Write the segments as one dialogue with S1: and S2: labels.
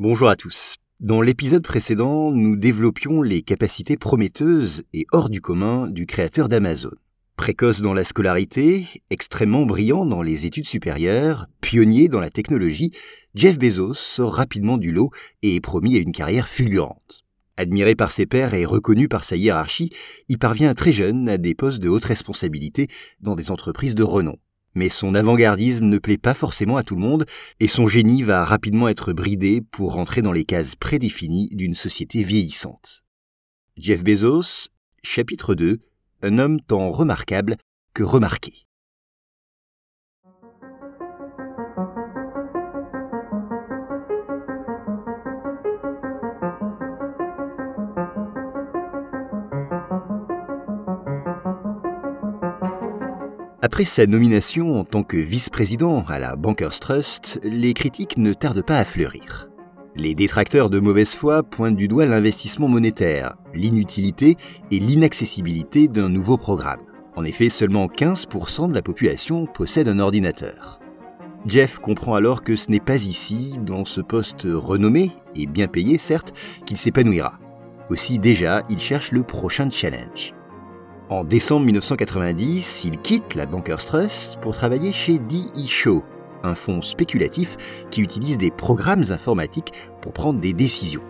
S1: Bonjour à tous. Dans l'épisode précédent, nous développions les capacités prometteuses et hors du commun du créateur d'Amazon. Précoce dans la scolarité, extrêmement brillant dans les études supérieures, pionnier dans la technologie, Jeff Bezos sort rapidement du lot et est promis à une carrière fulgurante. Admiré par ses pairs et reconnu par sa hiérarchie, il parvient très jeune à des postes de haute responsabilité dans des entreprises de renom. Mais son avant-gardisme ne plaît pas forcément à tout le monde, et son génie va rapidement être bridé pour rentrer dans les cases prédéfinies d'une société vieillissante. Jeff Bezos, chapitre 2, un homme tant remarquable que remarqué. Après sa nomination en tant que vice-président à la Bankers Trust, les critiques ne tardent pas à fleurir. Les détracteurs de mauvaise foi pointent du doigt l'investissement monétaire, l'inutilité et l'inaccessibilité d'un nouveau programme. En effet, seulement 15% de la population possède un ordinateur. Jeff comprend alors que ce n'est pas ici, dans ce poste renommé et bien payé certes, qu'il s'épanouira. Aussi déjà, il cherche le prochain challenge. En décembre 1990, il quitte la Bankers Trust pour travailler chez D.E. Shaw, un fonds spéculatif qui utilise des programmes informatiques pour prendre des décisions.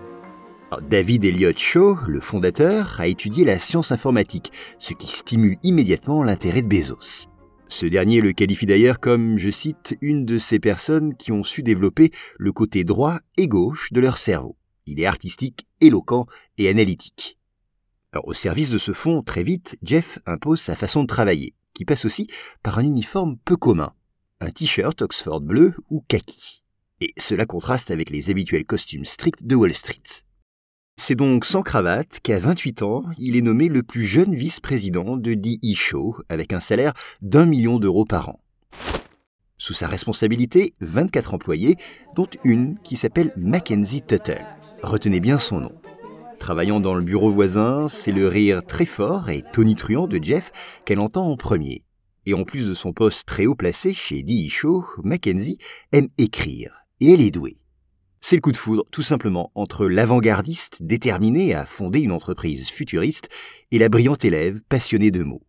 S1: David Elliott Shaw, le fondateur, a étudié la science informatique, ce qui stimule immédiatement l'intérêt de Bezos. Ce dernier le qualifie d'ailleurs comme, je cite, une de ces personnes qui ont su développer le côté droit et gauche de leur cerveau. Il est artistique, éloquent et analytique au service de ce fond, très vite, Jeff impose sa façon de travailler, qui passe aussi par un uniforme peu commun, un t-shirt Oxford bleu ou kaki. Et cela contraste avec les habituels costumes stricts de Wall Street. C'est donc sans cravate qu'à 28 ans, il est nommé le plus jeune vice-président de D.E. Show avec un salaire d'un million d'euros par an. Sous sa responsabilité, 24 employés, dont une qui s'appelle Mackenzie Tuttle. Retenez bien son nom. Travaillant dans le bureau voisin, c'est le rire très fort et tonitruant de Jeff qu'elle entend en premier. Et en plus de son poste très haut placé chez D.E. Show, Mackenzie aime écrire, et elle est douée. C'est le coup de foudre, tout simplement, entre l'avant-gardiste déterminé à fonder une entreprise futuriste et la brillante élève passionnée de mots.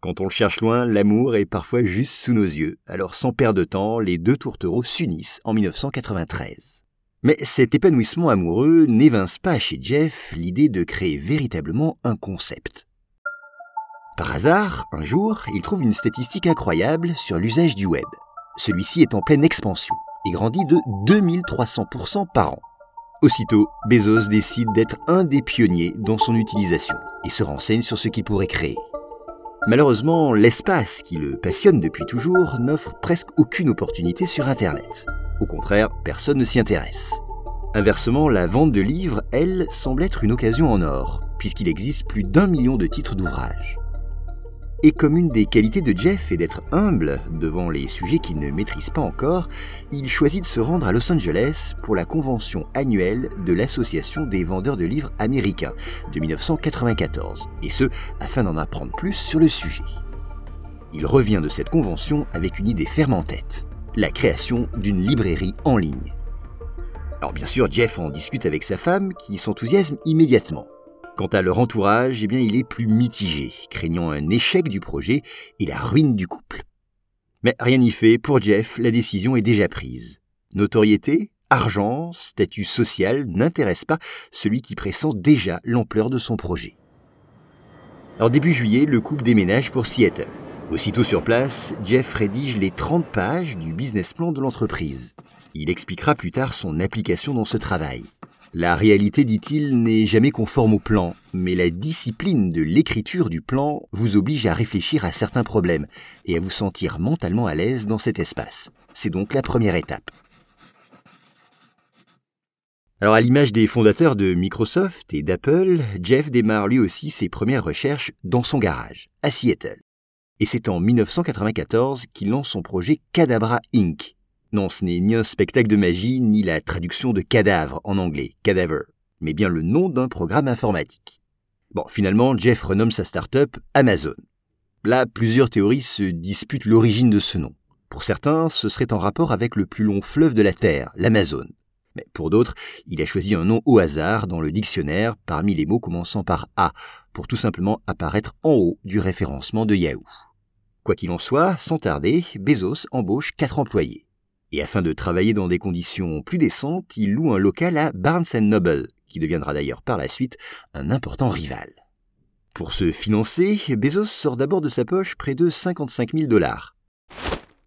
S1: Quand on le cherche loin, l'amour est parfois juste sous nos yeux, alors sans perdre de temps, les deux tourtereaux s'unissent en 1993. Mais cet épanouissement amoureux n'évince pas chez Jeff l'idée de créer véritablement un concept. Par hasard, un jour, il trouve une statistique incroyable sur l'usage du web. Celui-ci est en pleine expansion et grandit de 2300% par an. Aussitôt, Bezos décide d'être un des pionniers dans son utilisation et se renseigne sur ce qu'il pourrait créer. Malheureusement, l'espace qui le passionne depuis toujours n'offre presque aucune opportunité sur Internet. Au contraire, personne ne s'y intéresse. Inversement, la vente de livres, elle, semble être une occasion en or, puisqu'il existe plus d'un million de titres d'ouvrages. Et comme une des qualités de Jeff est d'être humble devant les sujets qu'il ne maîtrise pas encore, il choisit de se rendre à Los Angeles pour la convention annuelle de l'Association des vendeurs de livres américains de 1994, et ce, afin d'en apprendre plus sur le sujet. Il revient de cette convention avec une idée ferme en tête la création d'une librairie en ligne. Alors bien sûr, Jeff en discute avec sa femme qui s'enthousiasme immédiatement. Quant à leur entourage, eh bien, il est plus mitigé, craignant un échec du projet et la ruine du couple. Mais rien n'y fait, pour Jeff, la décision est déjà prise. Notoriété, argent, statut social n'intéressent pas celui qui pressent déjà l'ampleur de son projet. Alors début juillet, le couple déménage pour Seattle. Aussitôt sur place, Jeff rédige les 30 pages du business plan de l'entreprise. Il expliquera plus tard son application dans ce travail. La réalité, dit-il, n'est jamais conforme au plan, mais la discipline de l'écriture du plan vous oblige à réfléchir à certains problèmes et à vous sentir mentalement à l'aise dans cet espace. C'est donc la première étape. Alors à l'image des fondateurs de Microsoft et d'Apple, Jeff démarre lui aussi ses premières recherches dans son garage, à Seattle et c'est en 1994 qu'il lance son projet Cadabra Inc. Non, ce n'est ni un spectacle de magie, ni la traduction de cadavre en anglais, cadaver, mais bien le nom d'un programme informatique. Bon, finalement, Jeff renomme sa start-up Amazon. Là, plusieurs théories se disputent l'origine de ce nom. Pour certains, ce serait en rapport avec le plus long fleuve de la Terre, l'Amazone. Mais pour d'autres, il a choisi un nom au hasard dans le dictionnaire parmi les mots commençant par A, pour tout simplement apparaître en haut du référencement de Yahoo. Quoi qu'il en soit, sans tarder, Bezos embauche quatre employés. Et afin de travailler dans des conditions plus décentes, il loue un local à Barnes Noble, qui deviendra d'ailleurs par la suite un important rival. Pour se financer, Bezos sort d'abord de sa poche près de 55 000 dollars.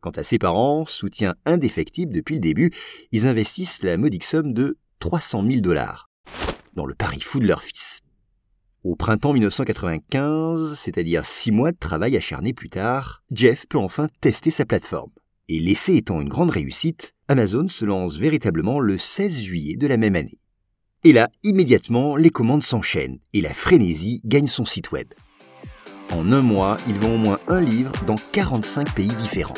S1: Quant à ses parents, soutien indéfectible depuis le début, ils investissent la modique somme de 300 000 dollars dans le pari fou de leur fils. Au printemps 1995, c'est-à-dire six mois de travail acharné plus tard, Jeff peut enfin tester sa plateforme. Et l'essai étant une grande réussite, Amazon se lance véritablement le 16 juillet de la même année. Et là, immédiatement, les commandes s'enchaînent et la frénésie gagne son site web. En un mois, ils vendent au moins un livre dans 45 pays différents.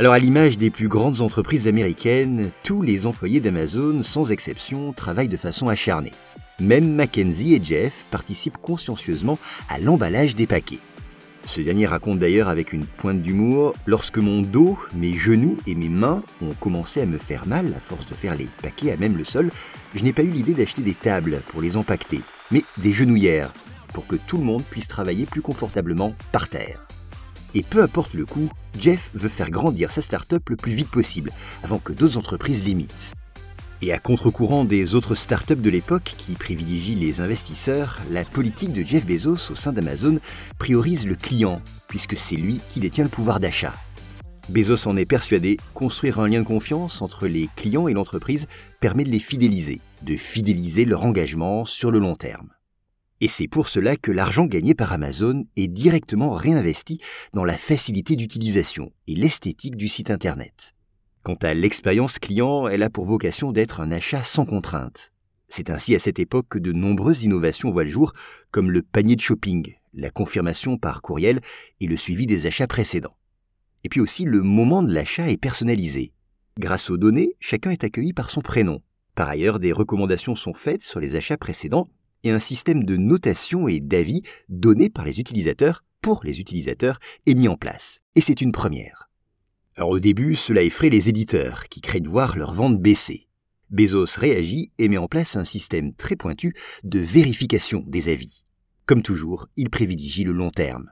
S1: Alors à l'image des plus grandes entreprises américaines, tous les employés d'Amazon, sans exception, travaillent de façon acharnée. Même Mackenzie et Jeff participent consciencieusement à l'emballage des paquets. Ce dernier raconte d'ailleurs avec une pointe d'humour Lorsque mon dos, mes genoux et mes mains ont commencé à me faire mal à force de faire les paquets à même le sol, je n'ai pas eu l'idée d'acheter des tables pour les empaqueter, mais des genouillères pour que tout le monde puisse travailler plus confortablement par terre. Et peu importe le coût, Jeff veut faire grandir sa start-up le plus vite possible, avant que d'autres entreprises l'imitent. Et à contre-courant des autres startups de l'époque qui privilégient les investisseurs, la politique de Jeff Bezos au sein d'Amazon priorise le client, puisque c'est lui qui détient le pouvoir d'achat. Bezos en est persuadé, construire un lien de confiance entre les clients et l'entreprise permet de les fidéliser, de fidéliser leur engagement sur le long terme. Et c'est pour cela que l'argent gagné par Amazon est directement réinvesti dans la facilité d'utilisation et l'esthétique du site Internet. Quant à l'expérience client, elle a pour vocation d'être un achat sans contrainte. C'est ainsi à cette époque que de nombreuses innovations voient le jour, comme le panier de shopping, la confirmation par courriel et le suivi des achats précédents. Et puis aussi, le moment de l'achat est personnalisé. Grâce aux données, chacun est accueilli par son prénom. Par ailleurs, des recommandations sont faites sur les achats précédents et un système de notation et d'avis donné par les utilisateurs pour les utilisateurs est mis en place. Et c'est une première. Alors au début, cela effraie les éditeurs qui craignent voir leur vente baisser. Bezos réagit et met en place un système très pointu de vérification des avis. Comme toujours, il privilégie le long terme.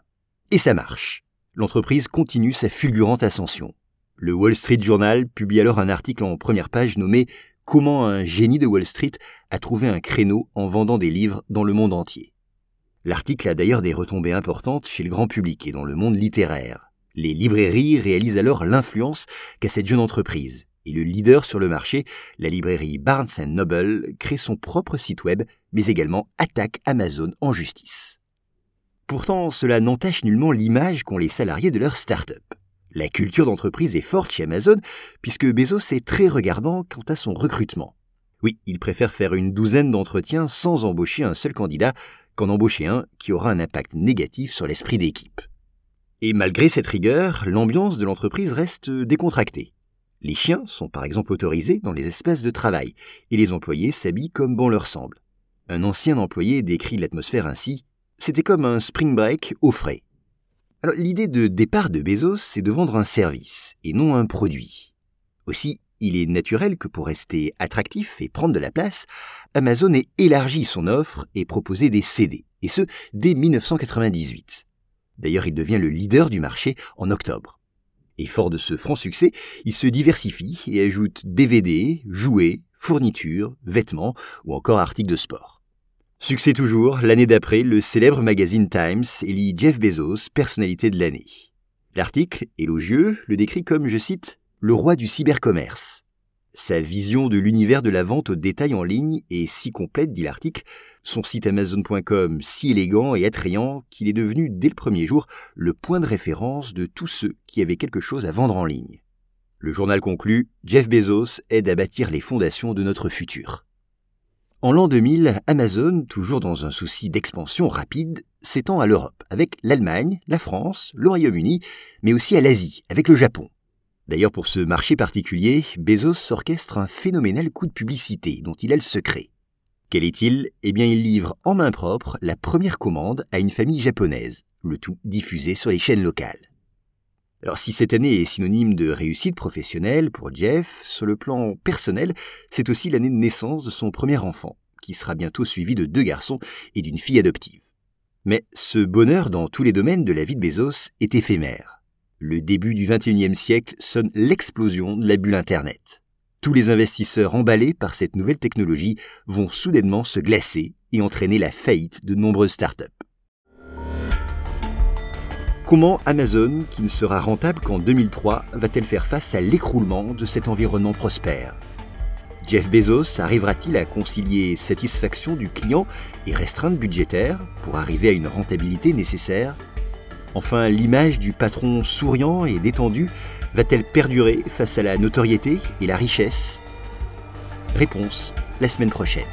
S1: Et ça marche. L'entreprise continue sa fulgurante ascension. Le Wall Street Journal publie alors un article en première page nommé comment un génie de Wall Street a trouvé un créneau en vendant des livres dans le monde entier. L'article a d'ailleurs des retombées importantes chez le grand public et dans le monde littéraire. Les librairies réalisent alors l'influence qu'a cette jeune entreprise, et le leader sur le marché, la librairie Barnes Noble, crée son propre site web, mais également attaque Amazon en justice. Pourtant, cela n'entache nullement l'image qu'ont les salariés de leur start-up. La culture d'entreprise est forte chez Amazon, puisque Bezos est très regardant quant à son recrutement. Oui, il préfère faire une douzaine d'entretiens sans embaucher un seul candidat qu'en embaucher un qui aura un impact négatif sur l'esprit d'équipe. Et malgré cette rigueur, l'ambiance de l'entreprise reste décontractée. Les chiens sont par exemple autorisés dans les espaces de travail, et les employés s'habillent comme bon leur semble. Un ancien employé décrit l'atmosphère ainsi C'était comme un spring break au frais l'idée de départ de Bezos, c'est de vendre un service et non un produit. Aussi, il est naturel que pour rester attractif et prendre de la place, Amazon ait élargi son offre et proposé des CD, et ce, dès 1998. D'ailleurs, il devient le leader du marché en octobre. Et fort de ce franc succès, il se diversifie et ajoute DVD, jouets, fournitures, vêtements ou encore articles de sport. Succès toujours, l'année d'après, le célèbre magazine Times élit Jeff Bezos personnalité de l'année. L'article, élogieux, le décrit comme, je cite, le roi du cybercommerce. Sa vision de l'univers de la vente au détail en ligne est si complète, dit l'article, son site Amazon.com si élégant et attrayant qu'il est devenu dès le premier jour le point de référence de tous ceux qui avaient quelque chose à vendre en ligne. Le journal conclut Jeff Bezos aide à bâtir les fondations de notre futur. En l'an 2000, Amazon, toujours dans un souci d'expansion rapide, s'étend à l'Europe, avec l'Allemagne, la France, le Royaume-Uni, mais aussi à l'Asie, avec le Japon. D'ailleurs, pour ce marché particulier, Bezos orchestre un phénoménal coup de publicité dont il a le secret. Quel est-il? Eh bien, il livre en main propre la première commande à une famille japonaise, le tout diffusé sur les chaînes locales. Alors si cette année est synonyme de réussite professionnelle pour Jeff, sur le plan personnel, c'est aussi l'année de naissance de son premier enfant, qui sera bientôt suivi de deux garçons et d'une fille adoptive. Mais ce bonheur dans tous les domaines de la vie de Bezos est éphémère. Le début du XXIe siècle sonne l'explosion de la bulle Internet. Tous les investisseurs emballés par cette nouvelle technologie vont soudainement se glacer et entraîner la faillite de nombreuses startups. Comment Amazon, qui ne sera rentable qu'en 2003, va-t-elle faire face à l'écroulement de cet environnement prospère? Jeff Bezos arrivera-t-il à concilier satisfaction du client et restreinte budgétaire pour arriver à une rentabilité nécessaire? Enfin, l'image du patron souriant et détendu va-t-elle perdurer face à la notoriété et la richesse? Réponse la semaine prochaine.